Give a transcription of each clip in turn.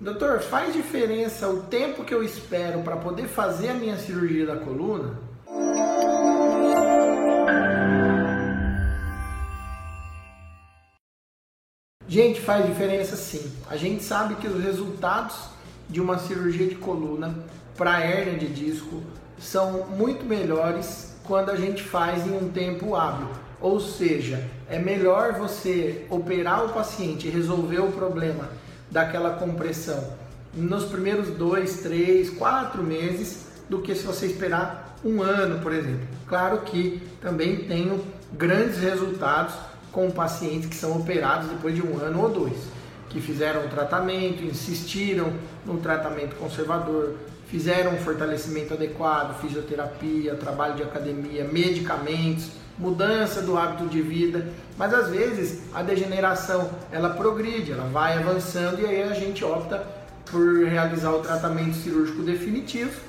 Doutor, faz diferença o tempo que eu espero para poder fazer a minha cirurgia da coluna? Gente, faz diferença sim. A gente sabe que os resultados de uma cirurgia de coluna para hérnia de disco são muito melhores quando a gente faz em um tempo hábil. Ou seja, é melhor você operar o paciente e resolver o problema daquela compressão nos primeiros dois, três, quatro meses do que se você esperar um ano, por exemplo. Claro que também tenho grandes resultados com pacientes que são operados depois de um ano ou dois, que fizeram o tratamento, insistiram no tratamento conservador, fizeram um fortalecimento adequado, fisioterapia, trabalho de academia, medicamentos, mudança do hábito de vida, mas às vezes a degeneração ela progride, ela vai avançando e aí a gente opta por realizar o tratamento cirúrgico definitivo,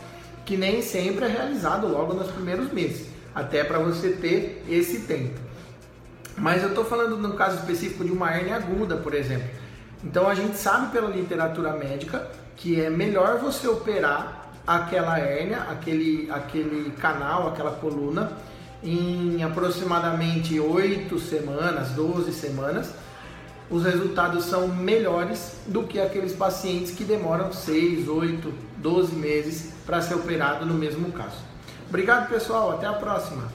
que nem sempre é realizado logo nos primeiros meses, até para você ter esse tempo. Mas eu estou falando no caso específico de uma hernia aguda, por exemplo. Então a gente sabe pela literatura médica que é melhor você operar aquela hérnia, aquele, aquele canal, aquela coluna, em aproximadamente 8 semanas, 12 semanas, os resultados são melhores do que aqueles pacientes que demoram 6, 8, 12 meses para ser operado no mesmo caso. Obrigado, pessoal. Até a próxima.